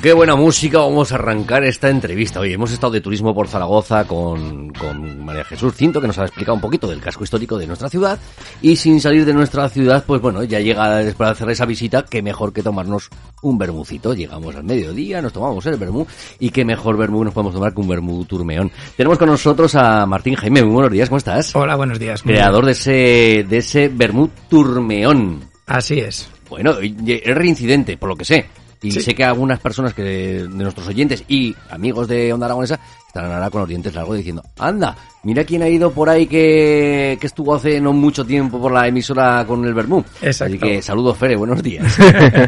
Con qué buena música vamos a arrancar esta entrevista. Hoy hemos estado de turismo por Zaragoza con, con María Jesús Cinto, que nos ha explicado un poquito del casco histórico de nuestra ciudad. Y sin salir de nuestra ciudad, pues bueno, ya llega después de hacer esa visita, qué mejor que tomarnos un bermucito. Llegamos al mediodía, nos tomamos el bermú, y qué mejor bermú nos podemos tomar que un bermú turmeón. Tenemos con nosotros a Martín Jaime. Muy buenos días, ¿cómo estás? Hola, buenos días. Creador de ese, de ese bermú turmeón. Así es. Bueno, es reincidente, por lo que sé. Y Sí. sé que algunas personas que de nuestros oyentes y amigos de Onda Aragonesa estarán ahora con los dientes largos diciendo, anda, mira quién ha ido por ahí que, que estuvo hace no mucho tiempo por la emisora con el Bermú. Exacto. Así que saludos, Fere, buenos días.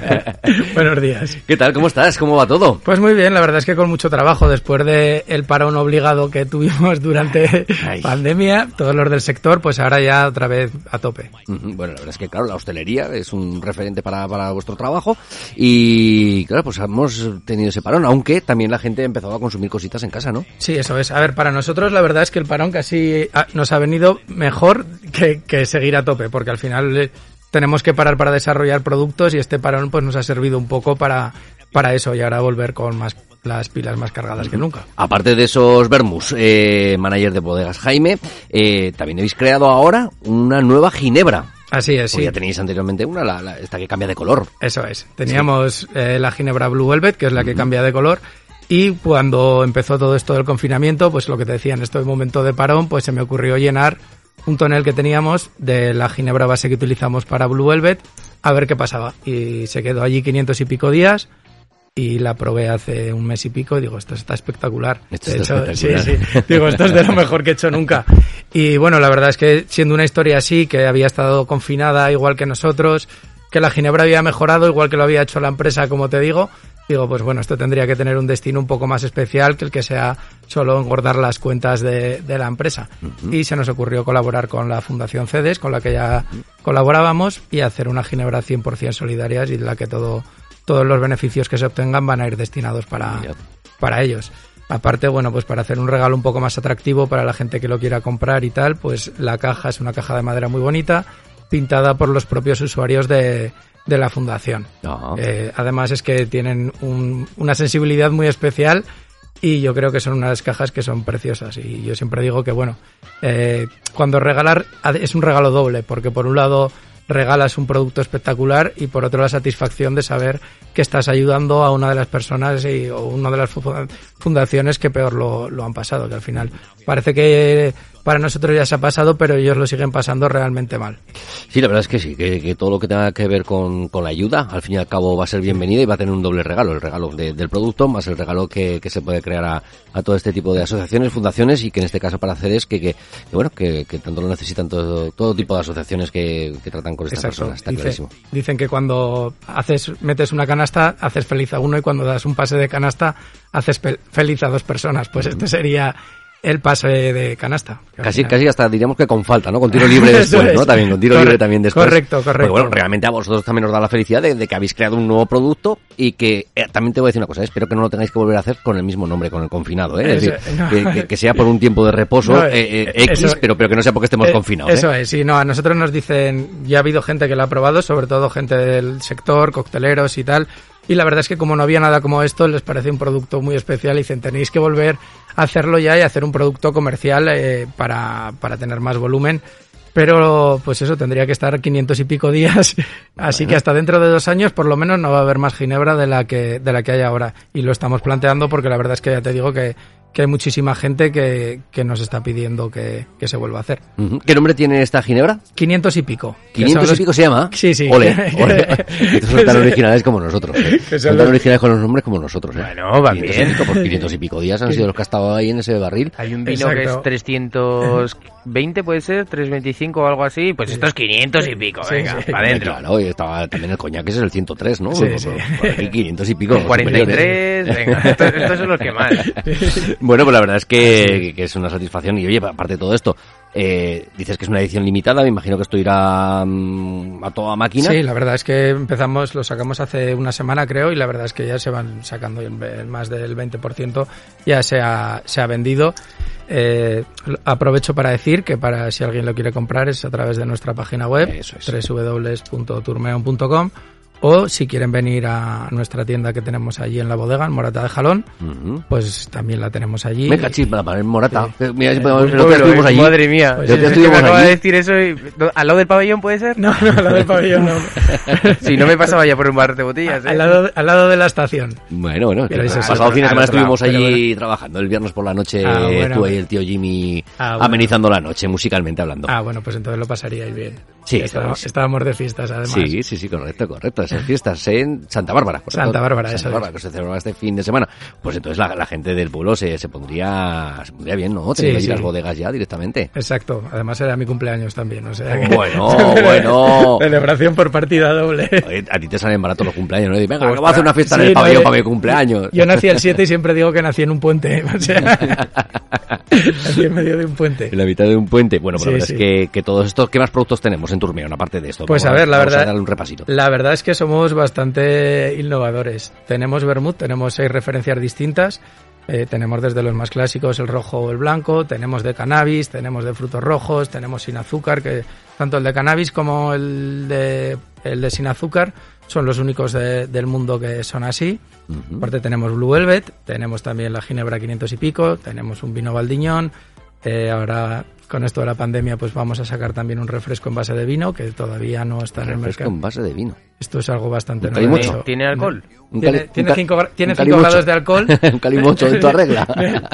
buenos días. ¿Qué tal? ¿Cómo estás? ¿Cómo va todo? Pues muy bien, la verdad es que con mucho trabajo después de el parón obligado que tuvimos durante Ay. pandemia, todos los del sector, pues ahora ya otra vez a tope. Bueno, la verdad es que, claro, la hostelería es un referente para, para vuestro trabajo y, claro, pues hemos tenido ese parón, aunque también la gente ha empezado a consumir cositas en casa, ¿no? Sí, eso es. A ver, para nosotros la verdad es que el parón casi ah, nos ha venido mejor que, que seguir a tope, porque al final eh, tenemos que parar para desarrollar productos y este parón pues nos ha servido un poco para, para eso y ahora volver con más las pilas más cargadas que nunca. Aparte de esos Bermus, eh, manager de bodegas Jaime, eh, también habéis creado ahora una nueva ginebra. Así es, sí. ya tenéis anteriormente una, la, la- esta que cambia de color. Eso es. Teníamos eh, la Ginebra Blue Velvet, que es la que cambia de color. Y cuando empezó todo esto del confinamiento, pues lo que te decía, en este momento de parón, pues se me ocurrió llenar un tonel que teníamos de la Ginebra base que utilizamos para Blue Velvet, a ver qué pasaba. Y se quedó allí 500 y pico días y la probé hace un mes y pico y digo, esto está espectacular. Esto De está hecho, espectacular. Sí, sí. Digo, esto es de lo mejor que he hecho nunca. Y bueno, la verdad es que siendo una historia así, que había estado confinada igual que nosotros, que la Ginebra había mejorado igual que lo había hecho la empresa, como te digo, digo, pues bueno, esto tendría que tener un destino un poco más especial que el que sea solo engordar las cuentas de, de la empresa. Y se nos ocurrió colaborar con la Fundación CEDES, con la que ya colaborábamos, y hacer una Ginebra 100% solidarias y en la que todo, todos los beneficios que se obtengan van a ir destinados para, para ellos. Aparte, bueno, pues para hacer un regalo un poco más atractivo para la gente que lo quiera comprar y tal, pues la caja es una caja de madera muy bonita, pintada por los propios usuarios de, de la fundación. Eh, además es que tienen un- una sensibilidad muy especial y yo creo que son unas cajas que son preciosas y yo siempre digo que bueno, eh, cuando regalar es un regalo doble porque por un lado regalas un producto espectacular y por otro la satisfacción de saber que estás ayudando a una de las personas y, o una de las fu- fundaciones que peor lo, lo han pasado, que al final parece que para nosotros ya se ha pasado, pero ellos lo siguen pasando realmente mal. Sí, la verdad es que sí, que, que todo lo que tenga que ver con, con la ayuda, al fin y al cabo va a ser bienvenido y va a tener un doble regalo, el regalo de- del producto más el regalo que, que se puede crear a, a todo este tipo de asociaciones, fundaciones y que en este caso para CEDES que, que, que bueno, que, tanto lo necesitan todo, todo tipo de asociaciones que, que tratan con estas Exacto. personas, está Dice- clarísimo. dicen que cuando haces, metes una canasta, haces feliz a uno y cuando das un pase de canasta, haces feliz a dos personas. Pues este sería el pase de canasta. Casi, casi hasta diríamos que con falta, ¿no? Con tiro libre después, ¿no? También, con tiro libre también después. correcto, correcto. Porque, bueno, realmente a vosotros también os da la felicidad de, de que habéis creado un nuevo producto y que eh, también te voy a decir una cosa, eh, espero que no lo tengáis que volver a hacer con el mismo nombre, con el confinado, ¿eh? Es Eso, decir, no. que, que- que sea por un tiempo de reposo No, eh, eh, X, eso- pero, pero que no sea porque estemos confinados, Eso es, sí, no, a nosotros nos dicen, ya ha habido gente que lo ha probado, sobre todo gente del sector, cocteleros y tal, y la verdad es que como no había nada como esto, les parece un producto muy especial y dicen, tenéis que volver a hacerlo ya y hacer un producto comercial eh, para, para tener más volumen. Pero, pues eso, tendría que estar 500 y pico días. Así que hasta dentro de dos años, por lo menos, no va a haber más ginebra de la que, de la que hay ahora. Y lo estamos planteando porque la verdad es que ya te digo que, que hay muchísima gente que, que nos está pidiendo que, que se vuelva a hacer. ¿Qué nombre tiene esta ginebra? 500 y pico. que 500 son y los- pico se llama. Sí, sí. Ole, ole. Estos son tan originales como nosotros. ¿eh? Que son tan los- originales con los nombres como nosotros. ¿eh? Bueno, va 500 y bien. pico, pues 500 y pico días han sido los que ha estado ahí en ese barril. Hay un vino que Exacto. es 320, puede ser, 325 o algo así. Pues esto es 500 y pico, Sí, venga, sí. para adentro. Claro, y estaba también el coñac, ese es el 103, ¿no? Sí, Por- sí. por aquí 500 y pico. superiores. 43, venga, esto- estos son los que más. Bueno, pues la verdad es que, que es una satisfacción y oye, aparte de todo esto, Eh, dices que es una edición limitada, me imagino que esto irá mm, a toda máquina. Sí, la verdad es que empezamos, lo sacamos hace una semana creo y la verdad es que ya se van sacando más del 20%, ya se ha, se ha vendido. Eh, aprovecho para decir que para si alguien lo quiere comprar es a través de nuestra página web Eso es. www.turmeon.com o si quieren venir a nuestra tienda que tenemos allí en la bodega, en Morata de Jalón, pues también la tenemos allí. Me cachis para poner morata. Sí. Eh, Mira, el Uy, otro día estuvimos eh, allí. Madre mía. Pues Es que me acaba de decir eso y... ¿Al lado del pabellón puede ser? No, no, la del pabellón no. Si no me pasaba ya por un bar de botellas, ¿eh? al, lado, al lado de la estación. Bueno, bueno, Pero que eso el pasado al fin de semana lado, estuvimos allí trabajando. El viernes por la noche Ah, bueno. tú y el tío Jimmy Ah, bueno. amenizando la noche, musicalmente hablando. Ah, bueno, pues entonces lo pasaríais bien. Sí, estábamos, estábamos de fiestas además. Sí, sí, sí, correcto, correcto. Esas fiestas en Santa Bárbara. correcto. Santa Bárbara, Santa eso es. Bárbara, que se celebraba este fin de semana. Pues entonces la, la gente del pueblo se, se pondría se pondría bien, ¿no? Sí, Tener allí sí. las bodegas ya directamente. Exacto. Además era mi cumpleaños también, o sea que- Bueno, bueno. Celebración por partida doble. Oye, A ti te salen baratos los cumpleaños, ¿no? Y Venga, vamos a hacer una fiesta en Sí, el no, pabellón para mi cumpleaños. Yo nací el 7 y siempre digo que nací en un puente. O sea, nací en medio de un puente. En la mitad de un puente. Bueno, pues la Sí, verdad sí. es que, que todos estos, ¿qué más productos tenemos en Turmeón, aparte de esto? Pues Vamos a ver, la vamos verdad- darle un repasito. La verdad es que somos bastante innovadores. Tenemos vermut, tenemos seis referencias distintas. Eh, tenemos desde los más clásicos el rojo o el blanco, tenemos de cannabis, tenemos de frutos rojos, tenemos sin azúcar, que tanto el de cannabis como el de, el de sin azúcar son los únicos de- del mundo que son así. Aparte tenemos Blue Velvet, tenemos también la Ginebra 500 y pico, tenemos un vino Valdiñón. Eh, ahora con esto de la pandemia pues vamos a sacar también un refresco en base de vino que todavía no está en el Refresco mercado. en base de vino. Esto es algo bastante novedoso. calimocho. ¿Tiene alcohol? Un Tiene, cali- tiene un ca- cinco gra- tiene cinco calimocho. grados de alcohol. un calimocho en tu regla.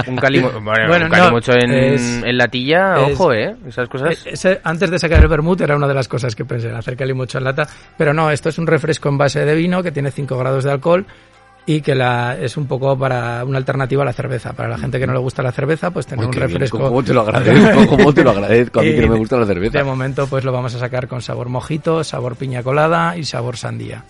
Un, calimo bueno, Bueno, un no, calimocho en, es- en latilla, es- ojo, ¿eh? Esas cosas... Eh, ese- antes de sacar el vermut era una de las cosas que pensé, en hacer calimocho en lata. Pero no, esto es un refresco en base de vino que tiene 5 grados de alcohol y que la, es un poco para una alternativa a la cerveza. Para la gente que no le gusta la cerveza, pues tener Uy, un qué bien, refresco. ¿Cómo te lo agradezco? ¿Cómo te lo agradezco? A mí que no me gusta la cerveza. De momento, pues lo vamos a sacar con sabor mojito, sabor piña colada y sabor sandía.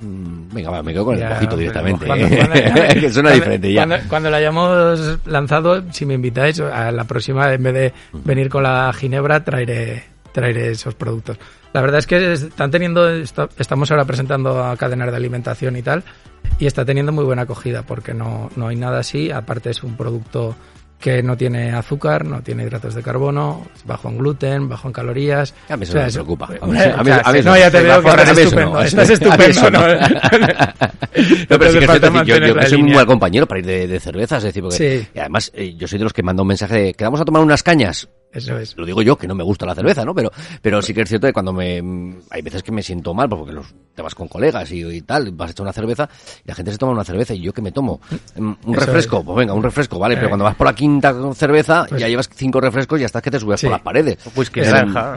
Mm, Venga, va, me quedo con el Ya, mojito directamente. Cuando- ¿eh? cuando- que suena diferente ya. Cuando la hayamos lanzado, si me invitáis, a la próxima, en vez de venir con la ginebra, traeré, traeré esos productos. La verdad es que están teniendo, estamos ahora presentando a cadenas de alimentación y tal, y está teniendo muy buena acogida, porque no, no hay nada así, aparte es un producto que no tiene azúcar, no tiene hidratos de carbono, es bajo en gluten, bajo en calorías. A mí eso O sea, no me preocupa. A mí, a mí- sea, a mí eso no, ya te veo que estás estupendo, no. estás estupendo. eso ¿no? No, pero sí que es cierto, yo, soy un buen compañero para ir de, de cervezas, es decir, porque Sí. y además eh, yo soy de los que manda un mensaje de que vamos a tomar unas cañas. Eso es. Lo digo yo, que no me gusta la cerveza, ¿no? Pero, pero sí que es cierto que cuando me, hay veces que me siento mal, pues porque los, te vas con colegas y, y tal, vas a echar una cerveza y la gente se toma una cerveza y yo que me tomo Mm, un Eso refresco, es. pues venga, un refresco, vale, pero Eh. cuando vas por la quinta cerveza Pues- ya llevas cinco refrescos y ya estás que te subes Sí. por las paredes.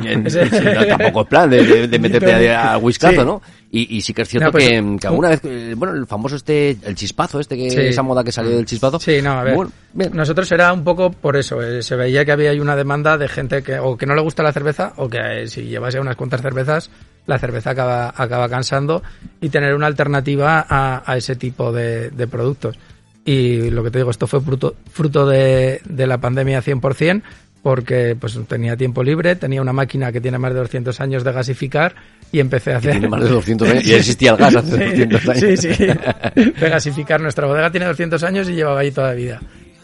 Eh, Sí. sí, no, tampoco es plan de, de- de meterte a, a whiskazo, Sí. ¿no? Y, y sí que es cierto No, pues, que, que alguna vez, eh, bueno, el famoso este, el chispazo este, que Sí. esa moda que salió del chispazo. Sí, no, a ver. Bueno. Nosotros era un poco por eso. eh, se veía que había ahí una demanda de gente que o que no le gusta la cerveza o que eh, si llevas ya unas cuantas cervezas, la cerveza acaba, acaba cansando y tener una alternativa a, a ese tipo de, de productos. Y lo que te digo, esto fue fruto, fruto de, de la pandemia 100%, porque pues tenía tiempo libre, tenía una máquina que tiene más de 200 años de gasificar y empecé a hacer... Tiene más de 200 años. Ya existía el gas hace 200 años. Sí, sí. De gasificar. Nuestra bodega tiene 200 años y llevaba ahí toda la vida.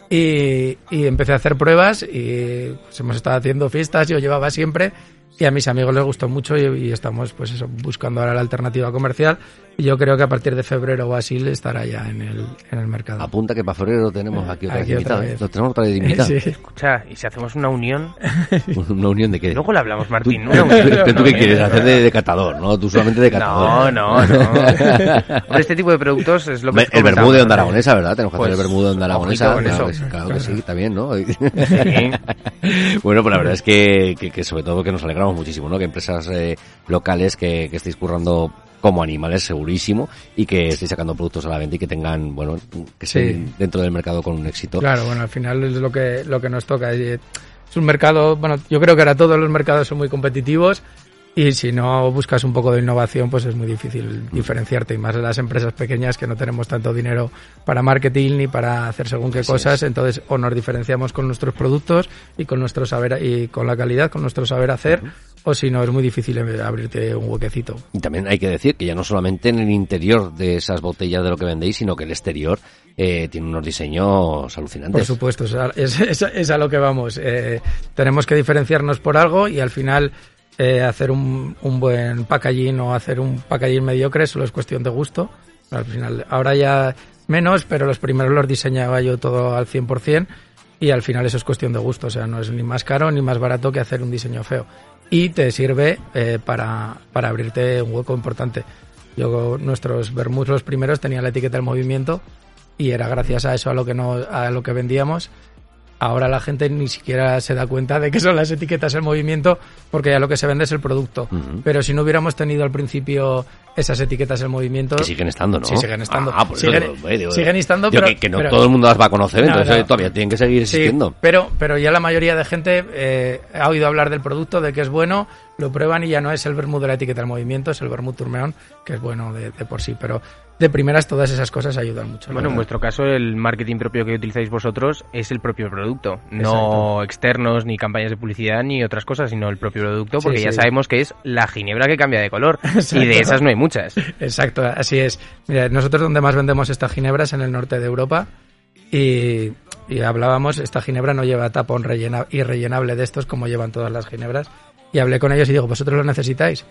Y, y empecé a hacer pruebas y pues, hemos estado haciendo fiestas, yo llevaba siempre y a mis amigos les gustó mucho y, y estamos pues eso, buscando ahora la alternativa comercial y yo creo que a partir de febrero o así estará ya en el, en el mercado. Apunta que para febrero lo tenemos aquí otra Aquí vez otra invitado. ¿eh? vez. Lo tenemos otra vez invitado. Sí. Escucha, y si hacemos una unión, Una unión de qué. luego le hablamos, Tú, Martín. tú- Una unión. tú- tú qué quieres? Hacer de, de catador, ¿no? Tú solamente de catador. No, no, no. Hombre, este tipo de productos es lo que El vermú de onda aragonesa, ¿verdad? Tenemos que Pues, hacer el vermú de onda aragonesa. con Claro, eso. que- claro que sí, también, ¿no? Sí. bueno, pues la verdad es que, que, que sobre todo que nos alegramos muchísimo, ¿no? Que empresas eh, locales que, que estéis currando como animales, segurísimo, y que estéis sacando productos a la venta y que tengan, bueno, que estén Sí. dentro del mercado con un éxito. Claro, bueno, al final es lo que, lo que nos toca. Es un mercado, bueno, yo creo que ahora todos los mercados son muy competitivos Y si no buscas un poco de innovación, pues es muy difícil diferenciarte. Y más en las empresas pequeñas que no tenemos tanto dinero para marketing ni para hacer según qué cosas. Entonces, o nos diferenciamos con nuestros productos y con nuestro saber y con la calidad, con nuestro saber hacer, o si no, es muy difícil abrirte un huequecito. Y también hay que decir que ya no solamente en el interior de esas botellas de lo que vendéis, sino que el exterior eh, tiene unos diseños alucinantes. Por supuesto, es a, es, es a lo que vamos. Eh, tenemos que diferenciarnos por algo y al final eh, hacer un, un, buen packaging o hacer un packaging mediocre solo es cuestión de gusto. Al final, ahora ya menos, pero los primeros los diseñaba yo todo al 100% y al final eso es cuestión de gusto. O sea, no es ni más caro ni más barato que hacer un diseño feo. Y te sirve eh, para, para abrirte un hueco importante. Yo, nuestros vermouths los primeros tenían la etiqueta del movimiento y era gracias a eso a lo que no a lo que vendíamos Ahora la gente ni siquiera se da cuenta de que son las etiquetas el movimiento, porque ya lo que se vende es el producto. Pero si no hubiéramos tenido al principio esas etiquetas en movimiento. Que siguen estando, ¿no? Sí, siguen estando. Ah, por siguen, eso, siguen estando, pero. Que, no todo el mundo las va a conocer, entonces eh, todavía tienen que seguir existiendo. Sí, pero, pero ya la mayoría de gente eh, ha oído hablar del producto, de que es bueno, lo prueban y ya no es el vermut de la etiqueta del movimiento, es el vermut turmeón, que es bueno de, de por sí. Pero de primeras todas esas cosas ayudan mucho. Bueno, en vuestro caso el marketing propio que utilizáis vosotros es el propio producto, no externos ni campañas de publicidad ni otras cosas, sino el propio producto, porque ya sabemos que es la ginebra que cambia de color y de esas no hay muchas. Exacto, así es. Mira, nosotros donde más vendemos esta ginebra es en el norte de Europa y, hablábamos, esta ginebra no lleva tapón rellena, irrellenable de estos como llevan todas las ginebras y hablé con ellos y digo, ¿vosotros lo necesitáis?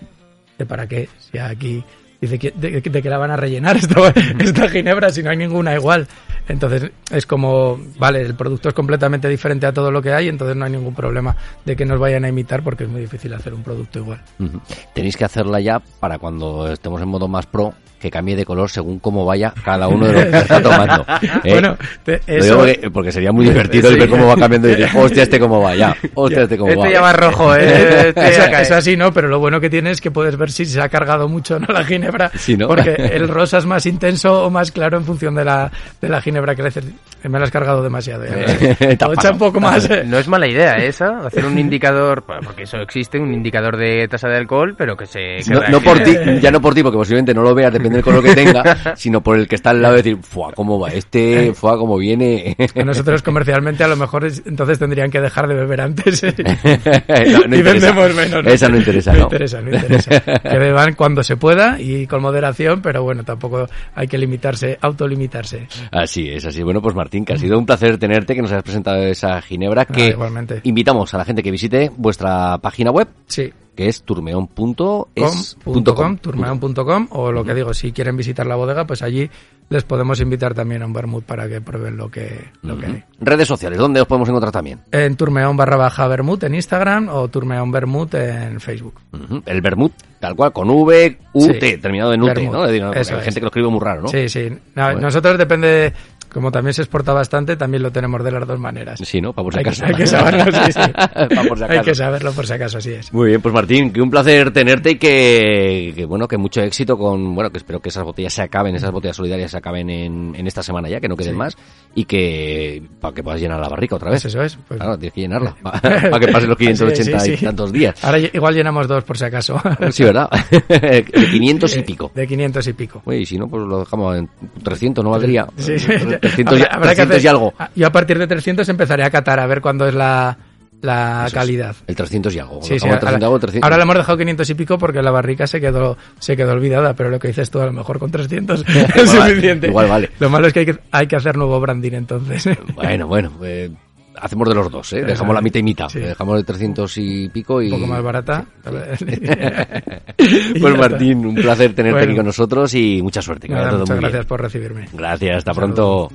¿De para qué? Si aquí Dice, ¿de, de, que la van a rellenar esta, esta ginebra si no hay ninguna igual? Entonces es como, vale, el producto es completamente diferente a todo lo que hay, entonces no hay ningún problema de que nos vayan a imitar porque es muy difícil hacer un producto igual. Tenéis que hacerla ya para cuando estemos en modo más pro, que cambie de color según cómo vaya cada uno de los que está tomando. ¿eh? Bueno, eso... porque, sería muy divertido ver cómo va cambiando y decir, hostia, este cómo va ya, hostia, este cómo este va. Este ya va rojo, ¿eh? Este es, así, ¿no? Pero lo bueno que tiene es que puedes ver si se ha cargado mucho ¿no? la ginebra, sí, ¿no? porque el rosa es más intenso o más claro en función de la, de la ginebra que le me la has cargado demasiado. Ya. echa un poco más. No es mala idea esa, hacer un indicador, porque eso existe, un indicador de tasa de alcohol, pero que se... no, por ti, ya no por ti, porque posiblemente no lo veas, depende del color que tenga, sino por el que está al lado de decir, fuá, ¿cómo va? Este, fuá, ¿cómo viene? Nosotros comercialmente a lo mejor entonces tendrían que dejar de beber antes y vendemos menos. Esa no interesa, ¿no? No interesa, no interesa. Que beban cuando se pueda y con moderación, pero bueno, tampoco hay que limitarse, autolimitarse. Así es, así. Bueno, pues Martín, que ha sido un placer tenerte, que nos hayas presentado esa ginebra, que igualmente. invitamos a la gente que visite vuestra página web. Sí que es turmeon.es.com, turmeon.com, o lo que digo, si quieren visitar la bodega, pues allí les podemos invitar también a un vermut para que prueben lo que, lo que hay. Redes sociales, ¿dónde os podemos encontrar también? En turmeon barra baja vermut en Instagram o vermut en Facebook. El vermut, tal cual, con V, U, T, terminado en UT, ¿no? hay gente que lo escribe muy raro, ¿no? Sí, sí. nosotros depende como también se exporta bastante, también lo tenemos de las dos maneras. Sí, ¿no? Para por si acaso. Hay que, saberlo, sí, sí. Hay que saberlo por si acaso, así es. Muy bien, pues Martín, que un placer tenerte y que, bueno, que mucho éxito con, bueno, que espero que esas botellas se acaben, esas botellas solidarias se acaben en, en esta semana ya, que no queden más, y que, para que puedas llenar la barrica otra vez. Pues eso es. Pues... Claro, tienes que llenarla, para que pasen los 580 y tantos días. Ahora igual llenamos dos por si acaso. Sí, ¿verdad? de 500 y pico. De 500 y pico. Uy, si no, pues lo dejamos en 300, no valdría. Sí, 300, habrá, que hacer, y algo. Yo a partir de 300 empezaré a catar a ver cuándo es la, la calidad. el 300 y algo. Sí, sí, ahora, 300. ahora le hemos dejado 500 y pico porque la barrica se quedó se quedó olvidada, pero lo que dices tú a lo mejor con 300 es suficiente. Igual vale. Lo malo es que hay que, hay que hacer nuevo branding entonces. Bueno, bueno, eh, hacemos de los dos, ¿eh? Dejamos la mitad y mitad. Dejamos de 300 y pico y... Un poco más barata. pues Martín, un placer tenerte aquí con nosotros y mucha suerte. muchas gracias por recibirme. Gracias, hasta pronto.